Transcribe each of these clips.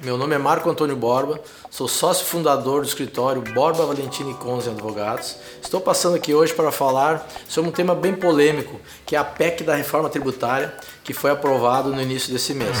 Meu nome é Marco Antônio Borba, sou sócio fundador do escritório Borba Valentini Conze Advogados. Estou passando aqui hoje para falar sobre um tema bem polêmico, que é a PEC da reforma tributária, que foi aprovado no início desse mês.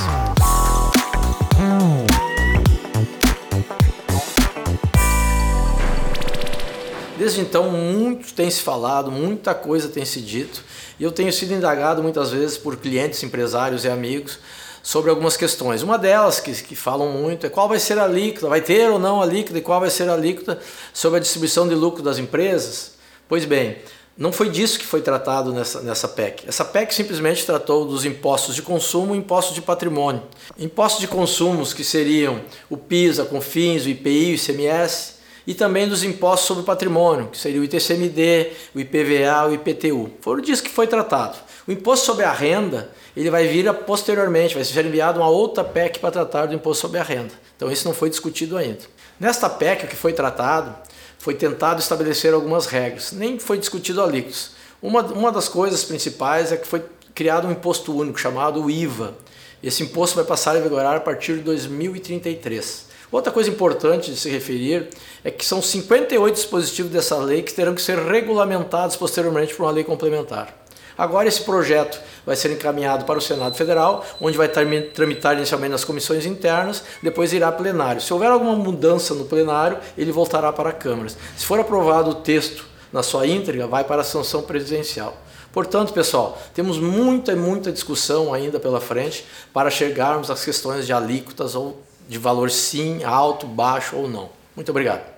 Desde então, muito tem se falado, muita coisa tem se dito, e eu tenho sido indagado muitas vezes por clientes, empresários e amigos sobre algumas questões. Uma delas que, que falam muito é qual vai ser a alíquota, vai ter ou não a alíquota e qual vai ser a alíquota sobre a distribuição de lucro das empresas. Pois bem, não foi disso que foi tratado nessa, nessa PEC. Essa PEC simplesmente tratou dos impostos de consumo e impostos de patrimônio. Impostos de consumos que seriam o PIS, a CONFINS, o IPI, o ICMS, e também dos impostos sobre o patrimônio, que seria o ITCMD, o IPVA, o IPTU. Foram disso que foi tratado. O imposto sobre a renda, ele vai vir posteriormente, vai ser enviado uma outra PEC para tratar do imposto sobre a renda. Então isso não foi discutido ainda. Nesta PEC, o que foi tratado, foi tentado estabelecer algumas regras, nem foi discutido alíquotas. Uma, uma das coisas principais é que foi criado um imposto único chamado IVA. Esse imposto vai passar a vigorar a partir de 2033. Outra coisa importante de se referir é que são 58 dispositivos dessa lei que terão que ser regulamentados posteriormente por uma lei complementar. Agora esse projeto vai ser encaminhado para o Senado Federal, onde vai tramitar inicialmente nas comissões internas, depois irá plenário. Se houver alguma mudança no plenário, ele voltará para a Câmara. Se for aprovado o texto na sua íntegra, vai para a sanção presidencial. Portanto, pessoal, temos muita e muita discussão ainda pela frente para chegarmos às questões de alíquotas ou de valor sim, alto, baixo ou não. Muito obrigado.